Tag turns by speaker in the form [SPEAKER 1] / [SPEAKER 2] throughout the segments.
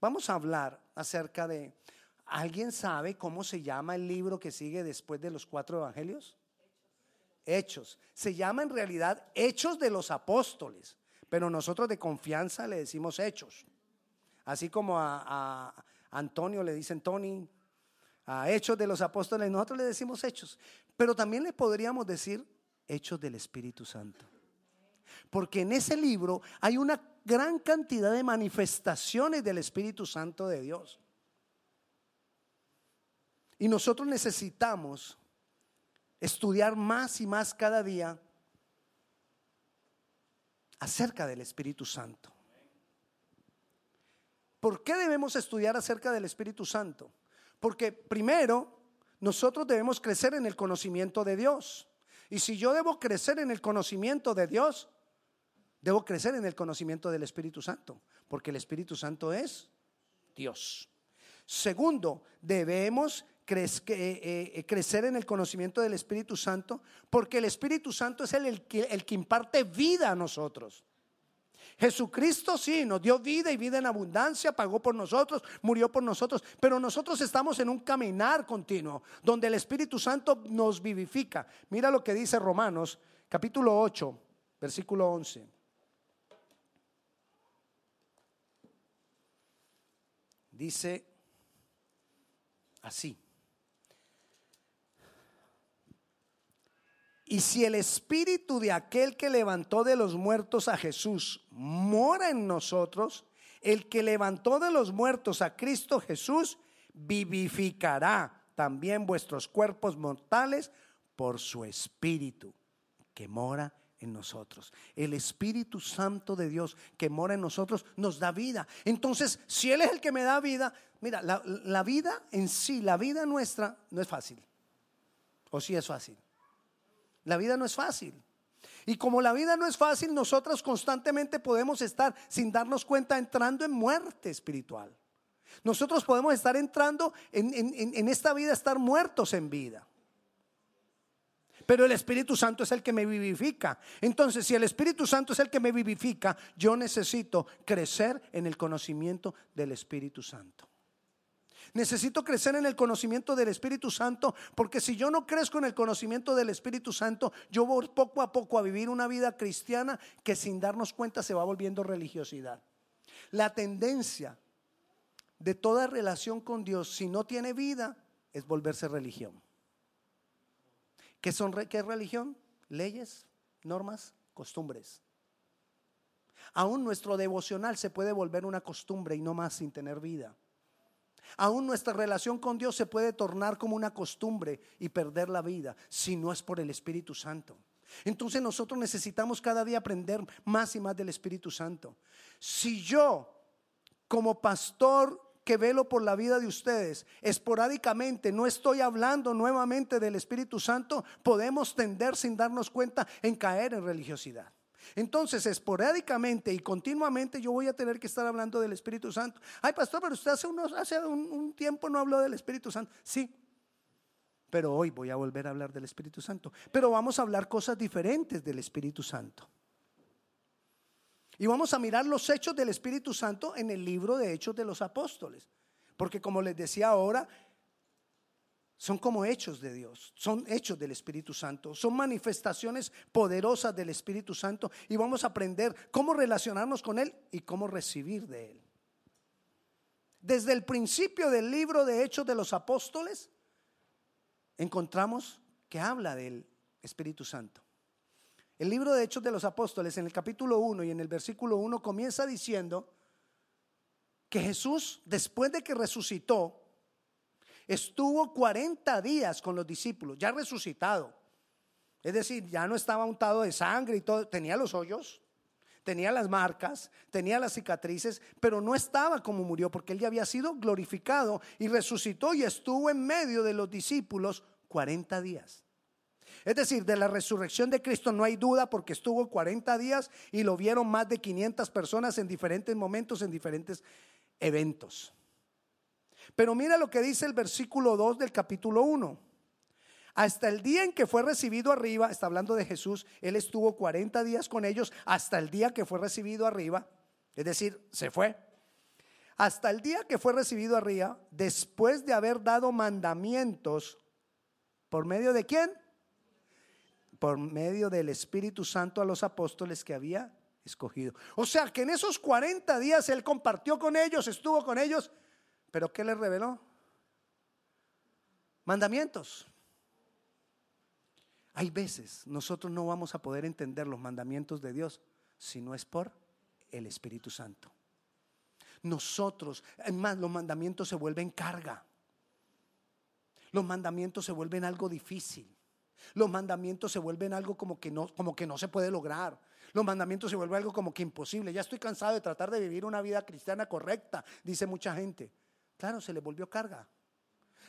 [SPEAKER 1] Vamos a hablar acerca de, ¿alguien sabe cómo se llama el libro que sigue después de los cuatro evangelios? Hechos. Se llama en realidad Hechos de los Apóstoles, pero nosotros de confianza le decimos Hechos. Así como a, Antonio le dicen Tony, a Hechos de los Apóstoles, nosotros le decimos Hechos. Pero también le podríamos decir Hechos del Espíritu Santo. Porque en ese libro hay una gran cantidad de manifestaciones del Espíritu Santo de Dios. Y nosotros necesitamos estudiar más y más cada día acerca del Espíritu Santo. ¿Por qué debemos estudiar acerca del Espíritu Santo? Porque primero, nosotros debemos crecer en el conocimiento de Dios. Y si yo debo crecer en el conocimiento de Dios, debo crecer en el conocimiento del Espíritu Santo, porque el Espíritu Santo es Dios. Segundo, debemos eh, eh, crecer en el conocimiento del Espíritu Santo, porque el Espíritu Santo es el, que, que imparte vida a nosotros. Jesucristo sí, nos dio vida y vida en abundancia, pagó por nosotros, murió por nosotros, pero nosotros estamos en un caminar continuo donde el Espíritu Santo nos vivifica. Mira lo que dice Romanos capítulo 8, versículo 11. Dice así. Y si el espíritu de aquel que levantó de los muertos a Jesús mora en nosotros, el que levantó de los muertos a Cristo Jesús vivificará también vuestros cuerpos mortales por su espíritu que mora en nosotros. El Espíritu Santo de Dios que mora en nosotros nos da vida. Entonces, si Él es el que me da vida, mira, la, vida en sí, la vida nuestra no es fácil. ¿O sí es fácil? La vida no es fácil. Y como la vida no es fácil, nosotros constantemente podemos estar, sin darnos cuenta, entrando en muerte espiritual. Nosotros podemos estar entrando en, esta vida, estar muertos en vida. Pero el Espíritu Santo es el que me vivifica. Entonces, si el Espíritu Santo es el que me vivifica, yo necesito crecer en el conocimiento del Espíritu Santo. Necesito crecer en el conocimiento del Espíritu Santo, porque si yo no crezco en el conocimiento del Espíritu Santo, yo voy poco a poco a vivir una vida cristiana que sin darnos cuenta se va volviendo religiosidad. La tendencia de toda relación con Dios, si no tiene vida, es volverse religión. ¿Qué, son, qué es religión? Leyes, normas, costumbres. Aún nuestro devocional se puede volver una costumbre y no más sin tener vida. Aún nuestra relación con Dios se puede tornar como una costumbre y perder la vida si no es por el Espíritu Santo. Entonces nosotros necesitamos cada día aprender más y más del Espíritu Santo. Si yo, como pastor que velo por la vida de ustedes, esporádicamente no estoy hablando nuevamente del Espíritu Santo, podemos tender sin darnos cuenta en caer en religiosidad. Entonces, esporádicamente y continuamente yo voy a tener que estar hablando del Espíritu Santo. Ay, pastor, pero usted hace, unos, hace un, tiempo no habló del Espíritu Santo. Sí, pero hoy voy a volver a hablar del Espíritu Santo. Pero vamos a hablar cosas diferentes del Espíritu Santo. Y vamos a mirar los hechos del Espíritu Santo en el libro de Hechos de los Apóstoles. Porque como les decía ahora, son como hechos de Dios, son hechos del Espíritu Santo, son manifestaciones poderosas del Espíritu Santo y vamos a aprender cómo relacionarnos con Él y cómo recibir de Él. Desde el principio del libro de Hechos de los Apóstoles, encontramos que habla del Espíritu Santo. El libro de Hechos de los Apóstoles en el capítulo 1 y en el versículo 1 comienza diciendo que Jesús, después de que resucitó, estuvo 40 días con los discípulos, ya resucitado. Es decir, ya no estaba untado de sangre y todo, tenía los hoyos, tenía las marcas, tenía las cicatrices, pero no estaba como murió porque él ya había sido glorificado y resucitó y estuvo en medio de los discípulos 40 días. Es decir, de la resurrección de Cristo no hay duda porque estuvo 40 días y lo vieron más de 500 personas en diferentes momentos, en diferentes eventos. Pero mira lo que dice el versículo 2 del capítulo 1. Hasta el día en que fue recibido arriba, está hablando de Jesús, él estuvo 40 días con ellos hasta el día que fue recibido arriba, es decir, se fue. hasta el día que fue recibido arriba, después de haber dado mandamientos, ¿por medio de quién? Por medio del Espíritu Santo a los apóstoles que había escogido. O sea que en esos 40 días Él compartió con ellos, estuvo con ellos, pero ¿qué les reveló? Mandamientos. Hay veces nosotros no vamos a poder entender los mandamientos de Dios si no es por el Espíritu Santo. Nosotros, más, los mandamientos se vuelven carga. Los mandamientos se vuelven algo difícil. Los mandamientos se vuelven algo como que no, como que no se puede lograr. Los mandamientos se vuelven algo como que imposible. Ya estoy cansado de tratar de vivir una vida cristiana correcta, dice mucha gente. Claro, se le volvió carga.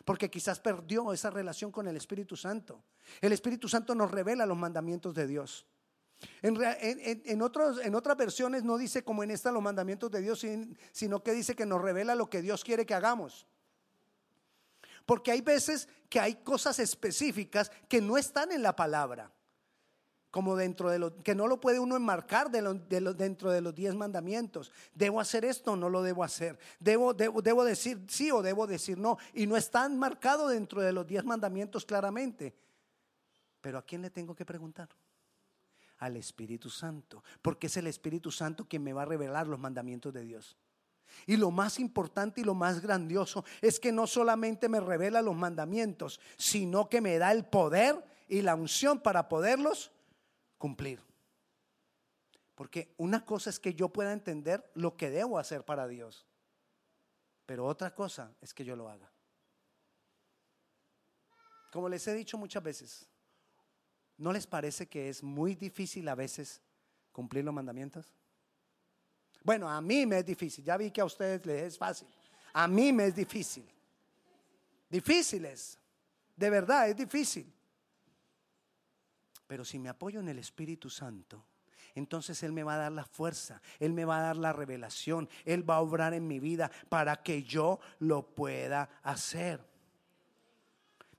[SPEAKER 1] Porque quizás perdió esa relación con el Espíritu Santo. El Espíritu Santo nos revela los mandamientos de Dios. En, otros, en otras versiones no dice como en esta los mandamientos de Dios, sino que dice que nos revela lo que Dios quiere que hagamos. Porque hay veces que hay cosas específicas que no están en la palabra, como dentro de lo que no lo puede uno enmarcar de dentro de los diez mandamientos. Debo hacer esto no lo debo hacer. Debo, debo, decir sí o debo decir no. Y no está enmarcado dentro de los diez mandamientos claramente. Pero ¿a quién le tengo que preguntar? al Espíritu Santo, porque es el Espíritu Santo quien me va a revelar los mandamientos de Dios. Y lo más importante y lo más grandioso es que no solamente me revela los mandamientos, sino que me da el poder y la unción para poderlos cumplir. Porque una cosa es que yo pueda entender lo que debo hacer para Dios, pero otra cosa es que yo lo haga. Como les he dicho muchas veces, ¿No les parece que es muy difícil a veces cumplir los mandamientos? Bueno, a mí me es difícil. Ya vi que a ustedes les es fácil. A mí me es difícil. Difícil es. De verdad, es difícil. Pero si me apoyo en el Espíritu Santo, entonces Él me va a dar la fuerza, Él me va a dar la revelación, Él va a obrar en mi vida para que yo lo pueda hacer.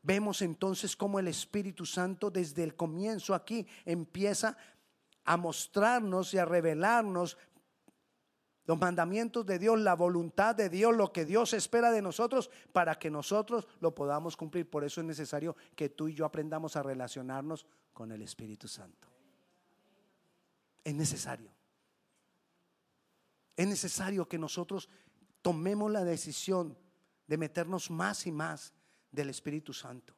[SPEAKER 1] Vemos entonces cómo el Espíritu Santo desde el comienzo aquí empieza a mostrarnos y a revelarnos los mandamientos de Dios, la voluntad de Dios, lo que Dios espera de nosotros para que nosotros lo podamos cumplir. Por eso es necesario que tú y yo aprendamos a relacionarnos con el Espíritu Santo. Es necesario. Es necesario que nosotros tomemos la decisión de meternos más y más del Espíritu Santo.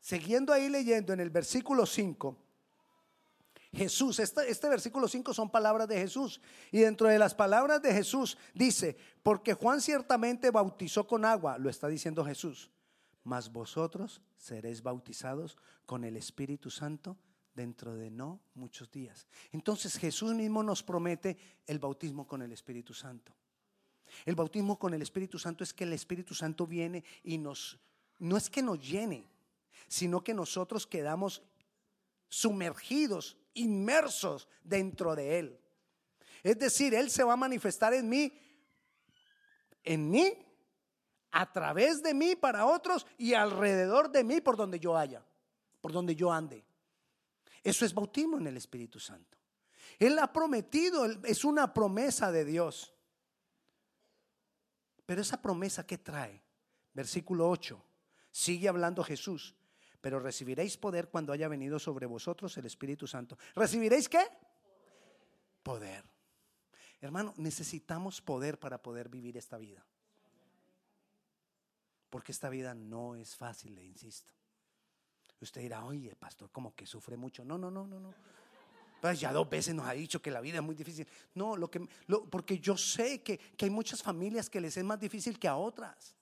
[SPEAKER 1] Siguiendo ahí leyendo en el versículo 5, Jesús, este, este, versículo 5 son palabras de Jesús. Y dentro de las palabras de Jesús dice, porque Juan ciertamente bautizó con agua, lo está diciendo Jesús, mas vosotros seréis bautizados con el Espíritu Santo dentro de no muchos días. Entonces Jesús mismo nos promete el bautismo con el Espíritu Santo. El bautismo con el Espíritu Santo es que el Espíritu Santo viene y nos, no es que nos llene, sino que nosotros quedamos sumergidos, inmersos dentro de Él. Es decir, Él se va a manifestar en mí, en mí, a través de mí para otros y alrededor de mí por donde yo haya, por donde yo ande. Eso es bautismo en el Espíritu Santo. Él ha prometido, es una promesa de Dios. Pero esa promesa que trae, versículo 8, sigue hablando Jesús, pero recibiréis poder cuando haya venido sobre vosotros el Espíritu Santo. ¿Recibiréis qué? Poder. Hermano, necesitamos poder para poder vivir esta vida. Porque esta vida no es fácil, le insisto. Usted dirá, oye, pastor, como que sufre mucho. No, no, no, no, no. Pues ya dos veces nos ha dicho que la vida es muy difícil. No, lo que, porque yo sé que, que hay muchas familias que les es más difícil que a otras.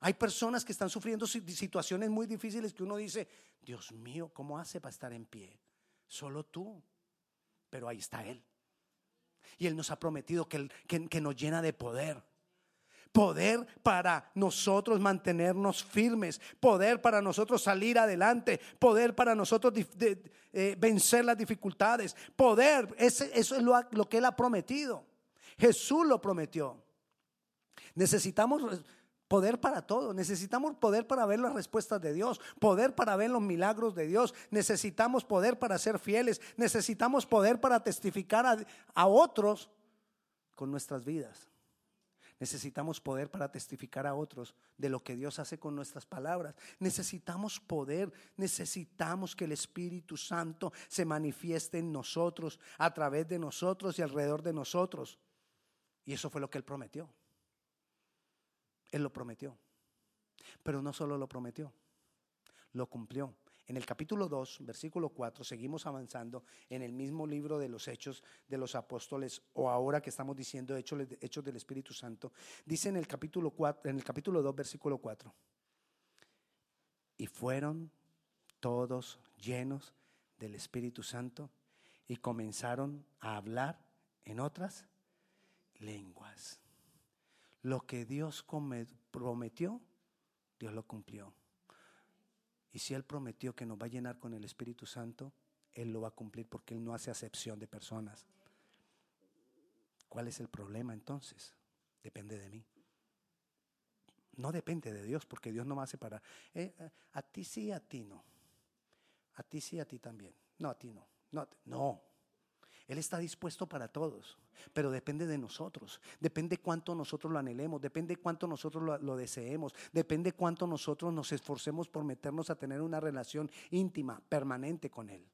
[SPEAKER 1] Hay personas que están sufriendo situaciones muy difíciles que uno dice, Dios mío, ¿cómo hace para estar en pie? Solo tú. Pero ahí está Él. Y Él nos ha prometido que, que, que nos llena de poder poder para nosotros mantenernos firmes, poder para nosotros salir adelante, poder para nosotros eh, vencer las dificultades, poder, eso es lo, lo que Él ha prometido. Jesús lo prometió. Necesitamos poder para todo. Necesitamos poder para ver las respuestas de Dios, poder para ver los milagros de Dios. Necesitamos poder para ser fieles. Necesitamos poder para testificar a, a otros con nuestras vidas. Necesitamos poder para testificar a otros de lo que Dios hace con nuestras palabras. Necesitamos poder, necesitamos que el Espíritu Santo se manifieste en nosotros, a través de nosotros y alrededor de nosotros. Y eso fue lo que Él prometió. Él lo prometió. Pero no solo lo prometió, lo cumplió. En el capítulo 2, versículo 4, seguimos avanzando en el mismo libro de los Hechos de los Apóstoles, o ahora que estamos diciendo Hechos, del Espíritu Santo. Dice en el capítulo 4, en el capítulo 2, versículo 4. Y fueron todos llenos del Espíritu Santo y comenzaron a hablar en otras lenguas. Lo que Dios prometió, Dios lo cumplió. Y si Él prometió que nos va a llenar con el Espíritu Santo, Él lo va a cumplir porque Él no hace acepción de personas. ¿Cuál es el problema entonces? Depende de mí. No depende de Dios porque Dios no va a separar. A ti sí, a ti no. A ti sí, a ti también. No, a ti no. No, no. Él está dispuesto para todos, pero depende de nosotros, depende cuánto nosotros lo anhelemos, depende cuánto nosotros lo, deseemos, depende cuánto nosotros nos esforcemos por meternos a tener una relación íntima, permanente con Él.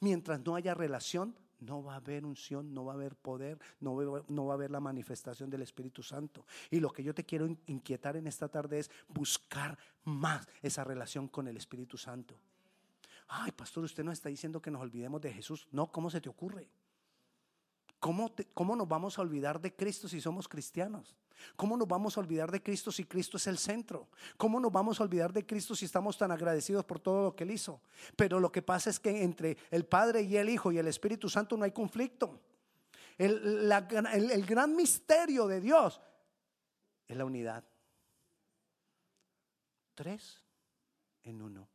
[SPEAKER 1] Mientras no haya relación, no va a haber unción, no va a haber poder, no va, a haber la manifestación del Espíritu Santo. Y lo que yo te quiero inquietar en esta tarde es buscar más esa relación con el Espíritu Santo. Ay, pastor, usted no está diciendo que nos olvidemos de Jesús. No, ¿cómo se te ocurre? ¿Cómo, nos vamos a olvidar de Cristo si somos cristianos? ¿Cómo nos vamos a olvidar de Cristo si Cristo es el centro? ¿Cómo nos vamos a olvidar de Cristo si estamos tan agradecidos por todo lo que Él hizo? Pero lo que pasa es que entre el Padre y el Hijo y el Espíritu Santo no hay conflicto. El, el gran misterio de Dios es la unidad. Tres en uno.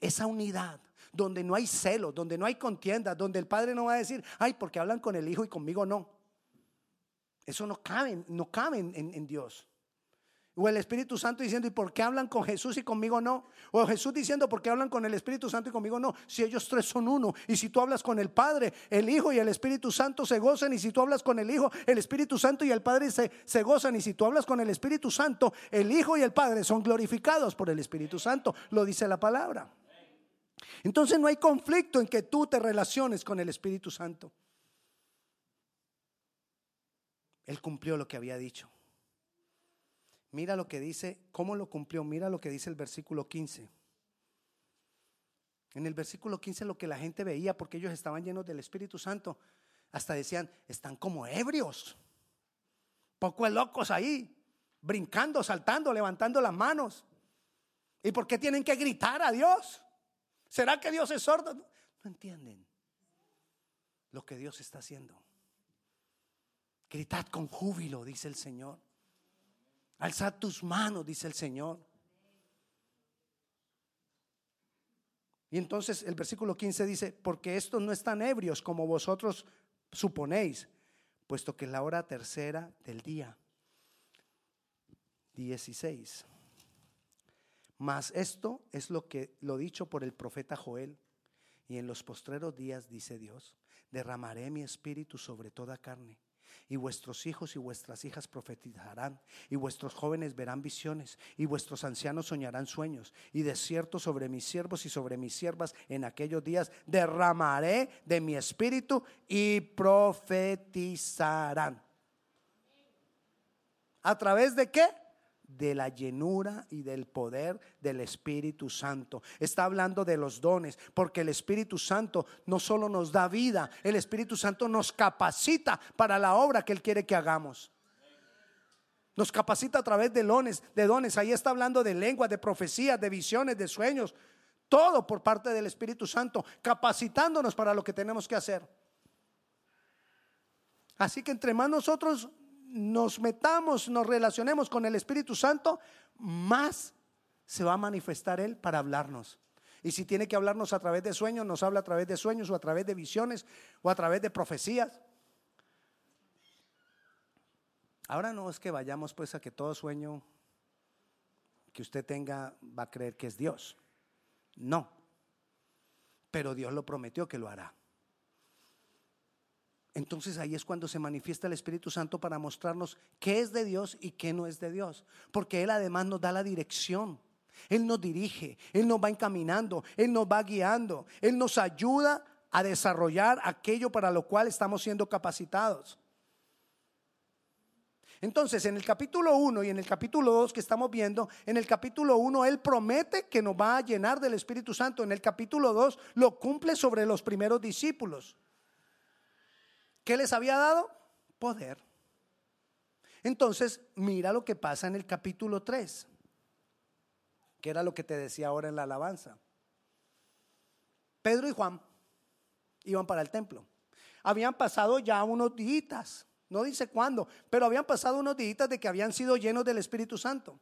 [SPEAKER 1] Esa unidad donde no hay celo, donde no hay contienda, donde el padre no va a decir, ay, porque hablan con el hijo y conmigo no. Eso no cabe, no cabe en, en Dios. O el Espíritu Santo diciendo, ¿y por qué hablan con Jesús y conmigo no? O Jesús diciendo, ¿por qué hablan con el Espíritu Santo y conmigo no? Si ellos tres son uno. Y si tú hablas con el Padre, el Hijo y el Espíritu Santo se gozan. Y si tú hablas con el Hijo, el Espíritu Santo y el Padre se, se gozan. Y si tú hablas con el Espíritu Santo, el Hijo y el Padre son glorificados por el Espíritu Santo. Lo dice la palabra. Entonces no hay conflicto en que tú te relaciones con el Espíritu Santo. Él cumplió lo que había dicho. Mira lo que dice, cómo lo cumplió. Mira lo que dice el versículo 15. En el versículo 15 lo que la gente veía, porque ellos estaban llenos del Espíritu Santo, hasta decían, están como ebrios, poco locos ahí, brincando, saltando, levantando las manos. ¿Y por qué tienen que gritar a Dios? ¿Será que Dios es sordo? No, entienden lo que Dios está haciendo. Gritad con júbilo, dice el Señor. Alzad tus manos, dice el Señor. Y entonces el versículo 15 dice, porque estos no están ebrios como vosotros suponéis, puesto que es la hora tercera del día. 16. Mas esto es lo que lo dicho por el profeta Joel. Y en los postreros días, dice Dios, derramaré mi espíritu sobre toda carne. Y vuestros hijos y vuestras hijas profetizarán, y vuestros jóvenes verán visiones, y vuestros ancianos soñarán sueños. Y de cierto sobre mis siervos y sobre mis siervas en aquellos días derramaré de mi espíritu y profetizarán. ¿A través de qué? De la llenura y del poder del Espíritu Santo. Está hablando de los dones, porque el Espíritu Santo no solo nos da vida, el Espíritu Santo nos capacita para la obra que Él quiere que hagamos. Nos capacita a través de dones, de dones. Ahí está hablando de lenguas, de profecías, de visiones, de sueños. Todo por parte del Espíritu Santo, capacitándonos para lo que tenemos que hacer. Así que entre más nosotros nos metamos, nos relacionemos con el Espíritu Santo, más se va a manifestar Él para hablarnos. Y si tiene que hablarnos a través de sueños, nos habla a través de sueños o a través de visiones o a través de profecías. Ahora no es que vayamos pues a que todo sueño que usted tenga va a creer que es Dios. No. Pero Dios lo prometió que lo hará. Entonces ahí es cuando se manifiesta el Espíritu Santo para mostrarnos qué es de Dios y qué no es de Dios. Porque Él además nos da la dirección. Él nos dirige, Él nos va encaminando, Él nos va guiando, Él nos ayuda a desarrollar aquello para lo cual estamos siendo capacitados. Entonces, en el capítulo 1 y en el capítulo 2 que estamos viendo, en el capítulo 1 Él promete que nos va a llenar del Espíritu Santo. En el capítulo 2 lo cumple sobre los primeros discípulos. ¿Qué les había dado? Poder. Entonces, mira lo que pasa en el capítulo 3, que era lo que te decía ahora en la alabanza. Pedro y Juan iban para el templo. Habían pasado ya unos días, no dice cuándo, pero habían pasado unos días de que habían sido llenos del Espíritu Santo.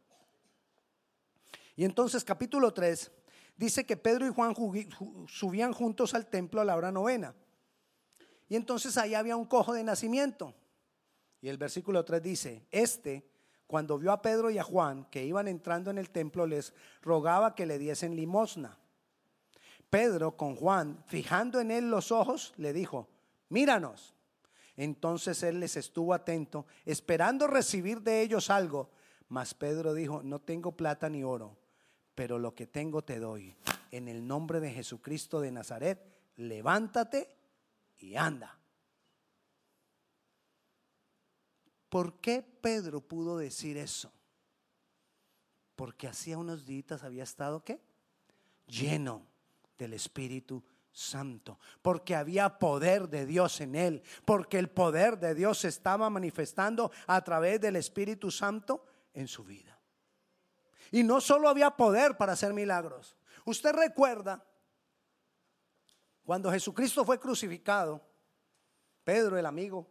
[SPEAKER 1] Y entonces capítulo 3 dice que Pedro y Juan subían juntos al templo a la hora novena. Y entonces ahí había un cojo de nacimiento. Y el versículo 3 dice, este, cuando vio a Pedro y a Juan que iban entrando en el templo, les rogaba que le diesen limosna. Pedro con Juan, fijando en él los ojos, le dijo, míranos. Entonces él les estuvo atento, esperando recibir de ellos algo. Mas Pedro dijo, no tengo plata ni oro, pero lo que tengo te doy. En el nombre de Jesucristo de Nazaret, levántate y anda. ¿Por qué Pedro pudo decir eso? Porque hacía unos días había estado qué? Lleno del Espíritu Santo, porque había poder de Dios en él, porque el poder de Dios se estaba manifestando a través del Espíritu Santo en su vida. Y no solo había poder para hacer milagros. Usted recuerda cuando Jesucristo fue crucificado, Pedro, el amigo,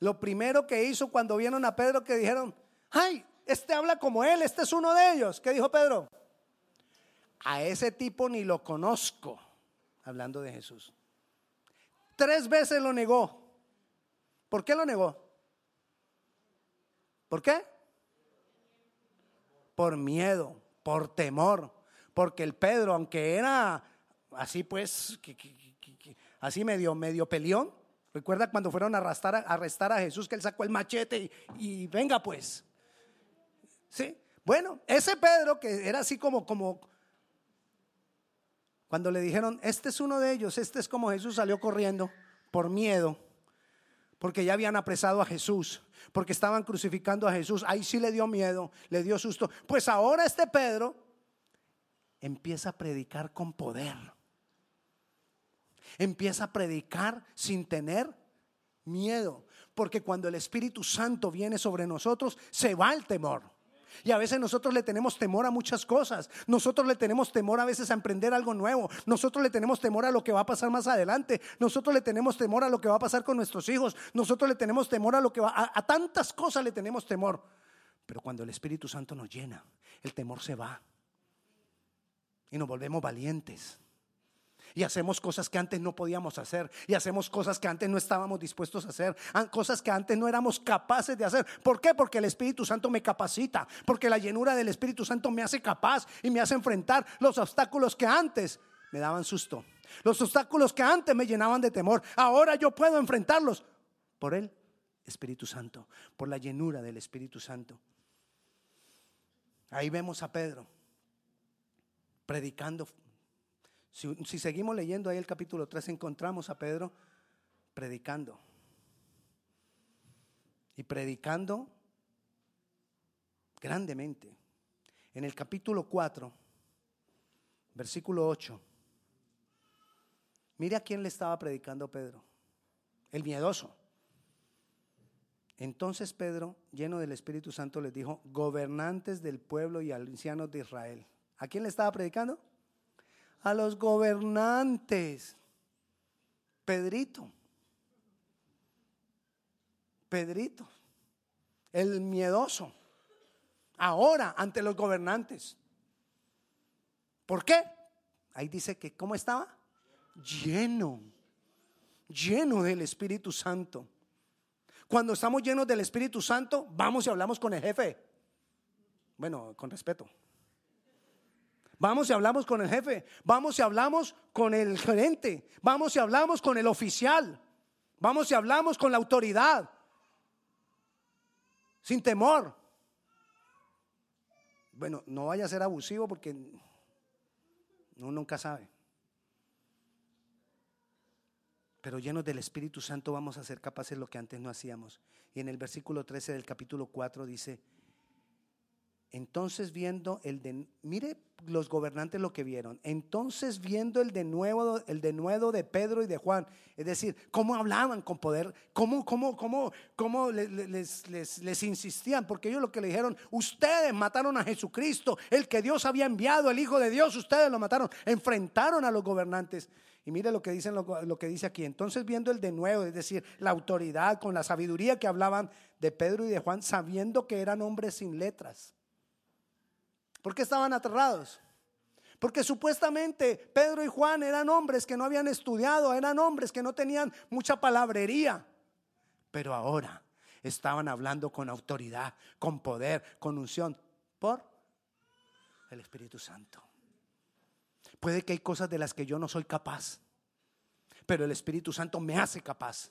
[SPEAKER 1] lo primero que hizo cuando vieron a Pedro que dijeron, ay, este habla como él, este es uno de ellos. ¿Qué dijo Pedro? A ese tipo ni lo conozco, hablando de Jesús. Tres veces lo negó. ¿Por qué lo negó? ¿Por qué? Por miedo, por temor porque el Pedro, aunque era así pues, así medio, medio peleón, recuerda cuando fueron a arrestar, a, arrestar a Jesús que él sacó el machete y, venga pues. Sí, bueno, ese Pedro que era así como, como, cuando le dijeron, este es uno de ellos, este es como Jesús salió corriendo por miedo, porque ya habían apresado a Jesús, porque estaban crucificando a Jesús, ahí sí le dio miedo, le dio susto. Pues ahora este Pedro empieza a predicar con poder. Empieza a predicar sin tener miedo. Porque cuando el Espíritu Santo viene sobre nosotros, se va el temor. Y a veces nosotros le tenemos temor a muchas cosas. Nosotros le tenemos temor a veces a emprender algo nuevo. Nosotros le tenemos temor a lo que va a pasar más adelante. Nosotros le tenemos temor a lo que va a pasar con nuestros hijos. Nosotros le tenemos temor a lo que va a, a tantas cosas le tenemos temor. Pero cuando el Espíritu Santo nos llena, el temor se va y nos volvemos valientes. Y hacemos cosas que antes no podíamos hacer. Y hacemos cosas que antes no estábamos dispuestos a hacer. Cosas que antes no éramos capaces de hacer. ¿Por qué? Porque el Espíritu Santo me capacita. Porque la llenura del Espíritu Santo me hace capaz y me hace enfrentar los obstáculos que antes me daban susto. Los obstáculos que antes me llenaban de temor. Ahora yo puedo enfrentarlos por el Espíritu Santo. Por la llenura del Espíritu Santo. Ahí vemos a Pedro predicando. Si, seguimos leyendo ahí el capítulo 3, encontramos a Pedro predicando. Y predicando grandemente. En el capítulo 4, versículo 8, mire a quién le estaba predicando Pedro, el miedoso. Entonces Pedro, lleno del Espíritu Santo, les dijo, gobernantes del pueblo y ancianos de Israel. ¿A quién le estaba predicando? A los gobernantes. Pedrito. Pedrito. El miedoso. Ahora ante los gobernantes. ¿Por qué? Ahí dice que, ¿cómo estaba? Lleno. Lleno del Espíritu Santo. Cuando estamos llenos del Espíritu Santo, vamos y hablamos con el jefe. Bueno, con respeto. Vamos y hablamos con el jefe. Vamos y hablamos con el gerente. Vamos y hablamos con el oficial. Vamos y hablamos con la autoridad. Sin temor. Bueno, no vaya a ser abusivo porque uno nunca sabe. Pero llenos del Espíritu Santo vamos a ser capaces de lo que antes no hacíamos. Y en el versículo 13 del capítulo 4 dice, entonces viendo el de, mire los gobernantes lo que vieron. Entonces viendo el de nuevo, el de nuevo de Pedro y de Juan, es decir, cómo hablaban con poder, cómo, cómo, cómo, cómo les, les, les, insistían, porque ellos lo que le dijeron, ustedes mataron a Jesucristo, el que Dios había enviado, el Hijo de Dios, ustedes lo mataron, enfrentaron a los gobernantes. Y mire lo que dicen lo, lo que dice aquí. Entonces viendo el de nuevo, es decir, la autoridad con la sabiduría que hablaban de Pedro y de Juan, sabiendo que eran hombres sin letras ¿Por qué estaban aterrados? Porque supuestamente Pedro y Juan eran hombres que no habían estudiado, eran hombres que no tenían mucha palabrería. Pero ahora estaban hablando con autoridad, con poder, con unción, por el Espíritu Santo. Puede que hay cosas de las que yo no soy capaz, pero el Espíritu Santo me hace capaz.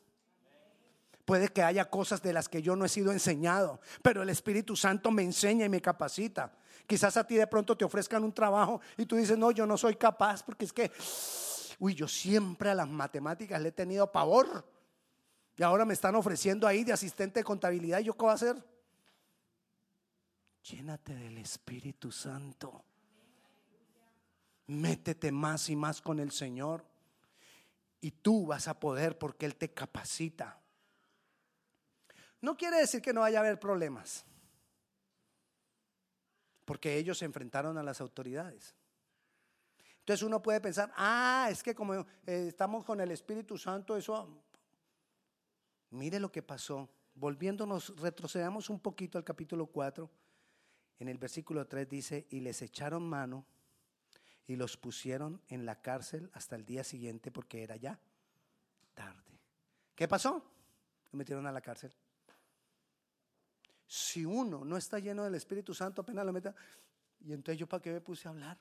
[SPEAKER 1] Puede que haya cosas de las que yo no he sido enseñado, pero el Espíritu Santo me enseña y me capacita. Quizás a ti de pronto te ofrezcan un trabajo y tú dices, no, yo no soy capaz porque es que, uy, yo siempre a las matemáticas le he tenido pavor. Y ahora me están ofreciendo ahí de asistente de contabilidad. ¿Y yo qué voy a hacer? Llénate del Espíritu Santo. Métete más y más con el Señor. Y tú vas a poder porque Él te capacita. No quiere decir que no vaya a haber problemas, porque ellos se enfrentaron a las autoridades. Entonces uno puede pensar, ah, es que como eh, estamos con el Espíritu Santo, eso... Mire lo que pasó. Volviéndonos, retrocedamos un poquito al capítulo 4. En el versículo 3 dice, y les echaron mano y los pusieron en la cárcel hasta el día siguiente porque era ya tarde. ¿Qué pasó? Lo metieron a la cárcel. Si uno no está lleno del Espíritu Santo, apenas lo meta. Y entonces yo para qué me puse a hablar.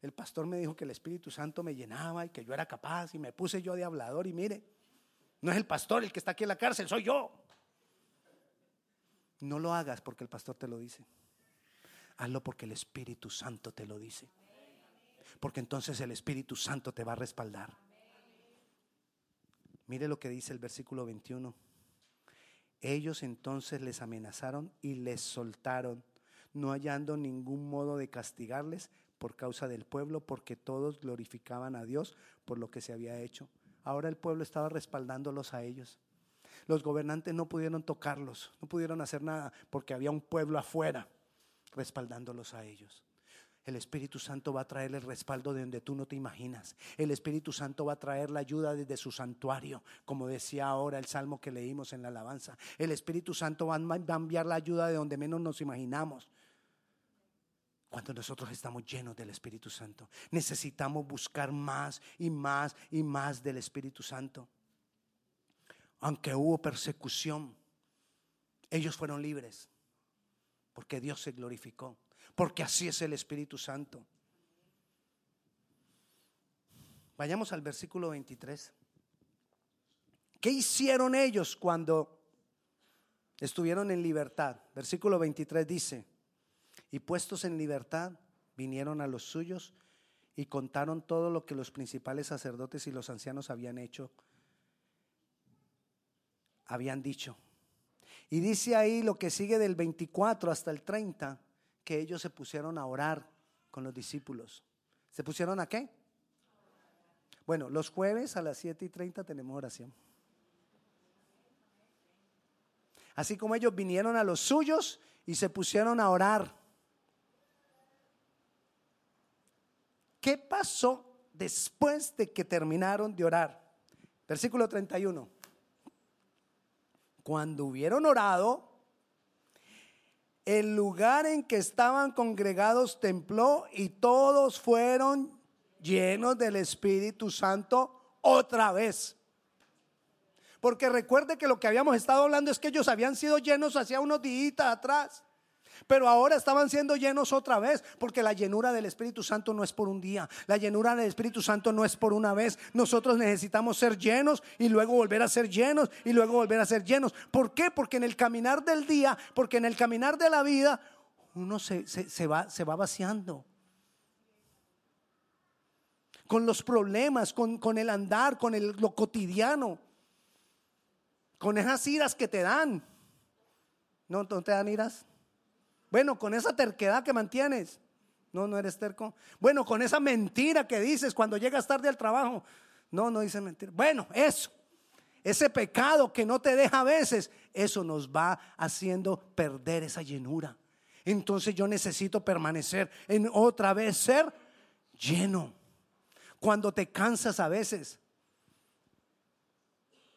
[SPEAKER 1] El pastor me dijo que el Espíritu Santo me llenaba y que yo era capaz y me puse yo de hablador y mire, no es el pastor el que está aquí en la cárcel, soy yo. No lo hagas porque el pastor te lo dice. Hazlo porque el Espíritu Santo te lo dice. Porque entonces el Espíritu Santo te va a respaldar. Mire lo que dice el versículo 21. Ellos entonces les amenazaron y les soltaron, no hallando ningún modo de castigarles por causa del pueblo, porque todos glorificaban a Dios por lo que se había hecho. Ahora el pueblo estaba respaldándolos a ellos. Los gobernantes no pudieron tocarlos, no pudieron hacer nada, porque había un pueblo afuera respaldándolos a ellos. El Espíritu Santo va a traer el respaldo de donde tú no te imaginas. El Espíritu Santo va a traer la ayuda desde su santuario, como decía ahora el salmo que leímos en la alabanza. El Espíritu Santo va a enviar la ayuda de donde menos nos imaginamos. Cuando nosotros estamos llenos del Espíritu Santo, necesitamos buscar más y más y más del Espíritu Santo. Aunque hubo persecución, ellos fueron libres porque Dios se glorificó porque así es el Espíritu Santo. Vayamos al versículo 23. ¿Qué hicieron ellos cuando estuvieron en libertad? Versículo 23 dice, y puestos en libertad, vinieron a los suyos y contaron todo lo que los principales sacerdotes y los ancianos habían hecho, habían dicho. Y dice ahí lo que sigue del 24 hasta el 30 que ellos se pusieron a orar con los discípulos. ¿Se pusieron a qué? Bueno, los jueves a las 7 y 30 tenemos oración. Así como ellos vinieron a los suyos y se pusieron a orar. ¿Qué pasó después de que terminaron de orar? Versículo 31. Cuando hubieron orado, el lugar en que estaban congregados templó y todos fueron llenos del Espíritu Santo otra vez. Porque recuerde que lo que habíamos estado hablando es que ellos habían sido llenos hacía unos días atrás. Pero ahora estaban siendo llenos otra vez, porque la llenura del Espíritu Santo no es por un día, la llenura del Espíritu Santo no es por una vez. Nosotros necesitamos ser llenos y luego volver a ser llenos y luego volver a ser llenos. ¿Por qué? Porque en el caminar del día, porque en el caminar de la vida, uno se, va, se va vaciando con los problemas, con, el andar, con el, lo cotidiano, con esas iras que te dan. ¿No, ¿No te dan iras? Bueno, con esa terquedad que mantienes. No, no eres terco. Bueno, con esa mentira que dices cuando llegas tarde al trabajo. No, no dices mentira. Bueno, eso. Ese pecado que no te deja a veces, eso nos va haciendo perder esa llenura. Entonces yo necesito permanecer en otra vez ser lleno. Cuando te cansas a veces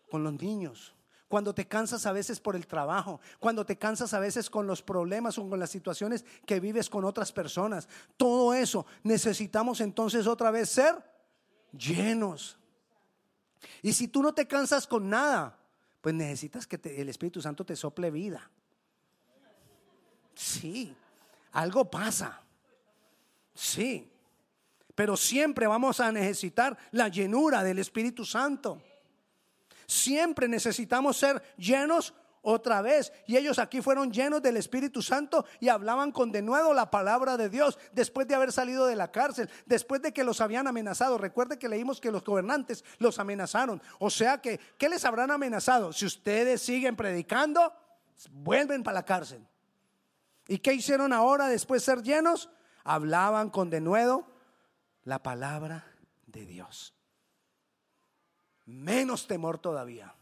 [SPEAKER 1] con los niños, cuando te cansas a veces por el trabajo, cuando te cansas a veces con los problemas o con las situaciones que vives con otras personas. Todo eso necesitamos entonces otra vez ser llenos. Y si tú no te cansas con nada, pues necesitas que el Espíritu Santo te sople vida. Sí, algo pasa. Sí, pero siempre vamos a necesitar la llenura del Espíritu Santo. Siempre necesitamos ser llenos otra vez. Y ellos aquí fueron llenos del Espíritu Santo y hablaban con de nuevo la palabra de Dios después de haber salido de la cárcel, después de que los habían amenazado. Recuerde que leímos que los gobernantes los amenazaron. O sea que, ¿qué les habrán amenazado? Si ustedes siguen predicando, vuelven para la cárcel. ¿Y qué hicieron ahora después de ser llenos? Hablaban con de nuevo la palabra de Dios menos temor todavía.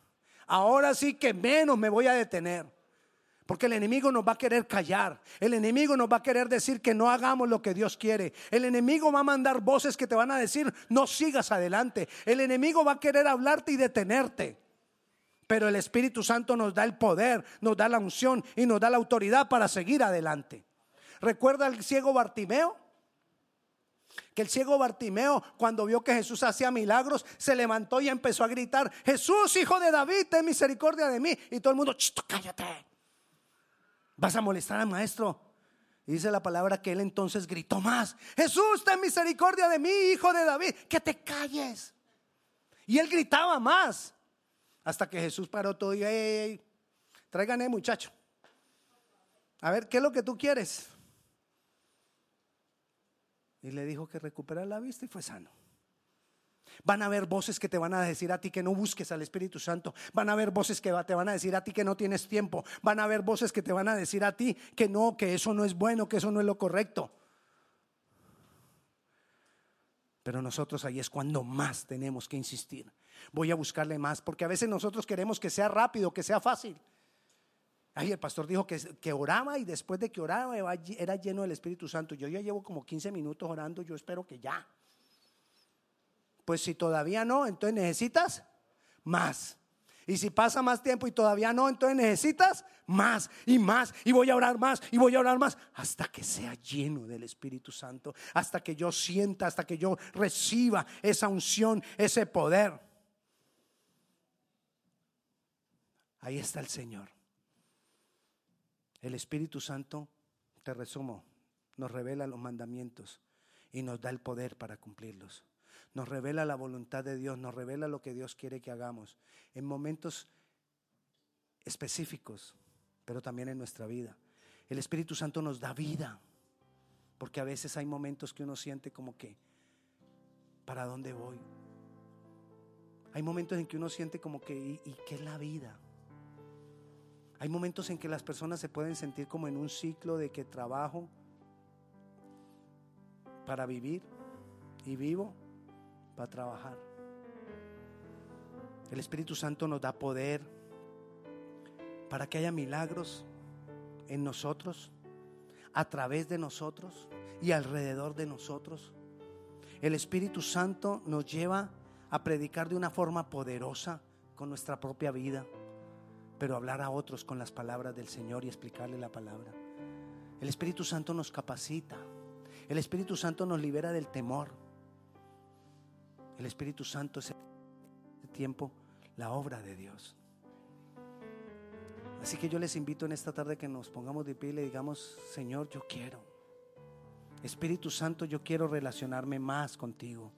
[SPEAKER 1] Ahora sí que menos me voy a detener. Porque el enemigo nos va a querer callar. El enemigo nos va a querer decir que no hagamos lo que Dios quiere. El enemigo va a mandar voces que te van a decir no sigas adelante. El enemigo va a querer hablarte y detenerte. Pero el Espíritu Santo nos da el poder, nos da la unción y nos da la autoridad para seguir adelante. ¿Recuerda el ciego Bartimeo? Que el ciego Bartimeo, cuando vio que Jesús hacía milagros, se levantó y empezó a gritar: Jesús, hijo de David, ten misericordia de mí. Y todo el mundo, cállate. Vas a molestar al maestro. Y dice la palabra que él entonces gritó más: Jesús, ten misericordia de mí, hijo de David, que te calles. Y él gritaba más. Hasta que Jesús paró todo y, hey, tráigane, muchacho. A ver, ¿qué es lo que tú quieres? Y le dijo que recuperara la vista y fue sano. Van a haber voces que te van a decir a ti que no busques al Espíritu Santo. Van a haber voces que te van a decir a ti que no tienes tiempo. Van a haber voces que te van a decir a ti que no, que eso no es bueno, que eso no es lo correcto. Pero nosotros ahí es cuando más tenemos que insistir. Voy a buscarle más, porque a veces nosotros queremos que sea rápido, que sea fácil. Ay, el pastor dijo que, que oraba y después de que oraba era lleno del Espíritu Santo. Yo ya llevo como 15 minutos orando, yo espero que ya. Pues si todavía no, entonces necesitas más. Y si pasa más tiempo y todavía no, entonces necesitas más y más. Y voy a orar más y voy a orar más hasta que sea lleno del Espíritu Santo. Hasta que yo sienta, hasta que yo reciba esa unción, ese poder. Ahí está el Señor. El Espíritu Santo, te resumo, nos revela los mandamientos y nos da el poder para cumplirlos. Nos revela la voluntad de Dios, nos revela lo que Dios quiere que hagamos en momentos específicos, pero también en nuestra vida. El Espíritu Santo nos da vida, porque a veces hay momentos que uno siente como que, ¿para dónde voy? Hay momentos en que uno siente como que, ¿y, y qué es la vida? Hay momentos en que las personas se pueden sentir como en un ciclo de que trabajo para vivir y vivo para trabajar. El Espíritu Santo nos da poder para que haya milagros en nosotros, a través de nosotros y alrededor de nosotros. El Espíritu Santo nos lleva a predicar de una forma poderosa con nuestra propia vida pero hablar a otros con las palabras del Señor y explicarle la palabra. El Espíritu Santo nos capacita. El Espíritu Santo nos libera del temor. El Espíritu Santo es el tiempo la obra de Dios. Así que yo les invito en esta tarde que nos pongamos de pie y le digamos, Señor, yo quiero. Espíritu Santo, yo quiero relacionarme más contigo.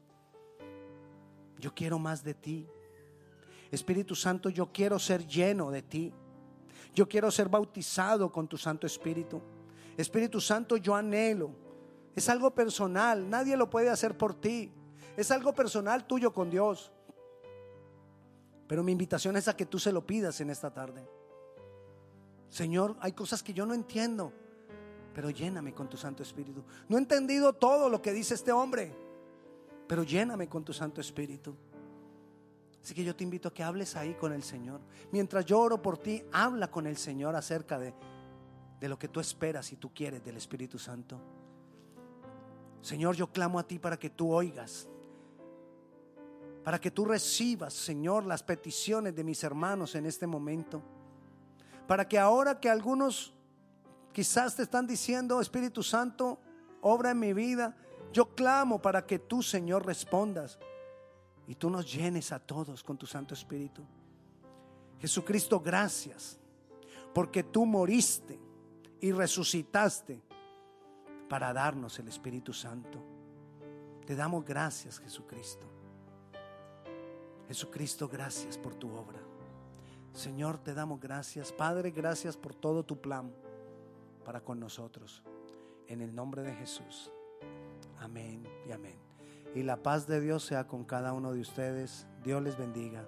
[SPEAKER 1] Yo quiero más de ti. Espíritu Santo, yo quiero ser lleno de ti. Yo quiero ser bautizado con tu Santo Espíritu. Espíritu Santo, yo anhelo. Es algo personal, nadie lo puede hacer por ti. Es algo personal tuyo con Dios. Pero mi invitación es a que tú se lo pidas en esta tarde. Señor, hay cosas que yo no entiendo, pero lléname con tu Santo Espíritu. No he entendido todo lo que dice este hombre, pero lléname con tu Santo Espíritu. Así que yo te invito a que hables ahí con el Señor. Mientras yo oro por ti, habla con el Señor acerca de, de lo que tú esperas y tú quieres del Espíritu Santo. Señor, yo clamo a ti para que tú oigas, para que tú recibas, Señor, las peticiones de mis hermanos en este momento para que ahora que algunos quizás te están diciendo, Espíritu Santo, obra en mi vida, yo clamo para que tú, Señor, respondas y tú nos llenes a todos con tu Santo Espíritu. Jesucristo, gracias, porque tú moriste y resucitaste para darnos el Espíritu Santo. Te damos gracias, Jesucristo. Jesucristo, gracias por tu obra. Señor, te damos gracias. Padre, gracias por todo tu plan para con nosotros. En el nombre de Jesús. Amén y amén. Y la paz de Dios sea con cada uno de ustedes. Dios les bendiga.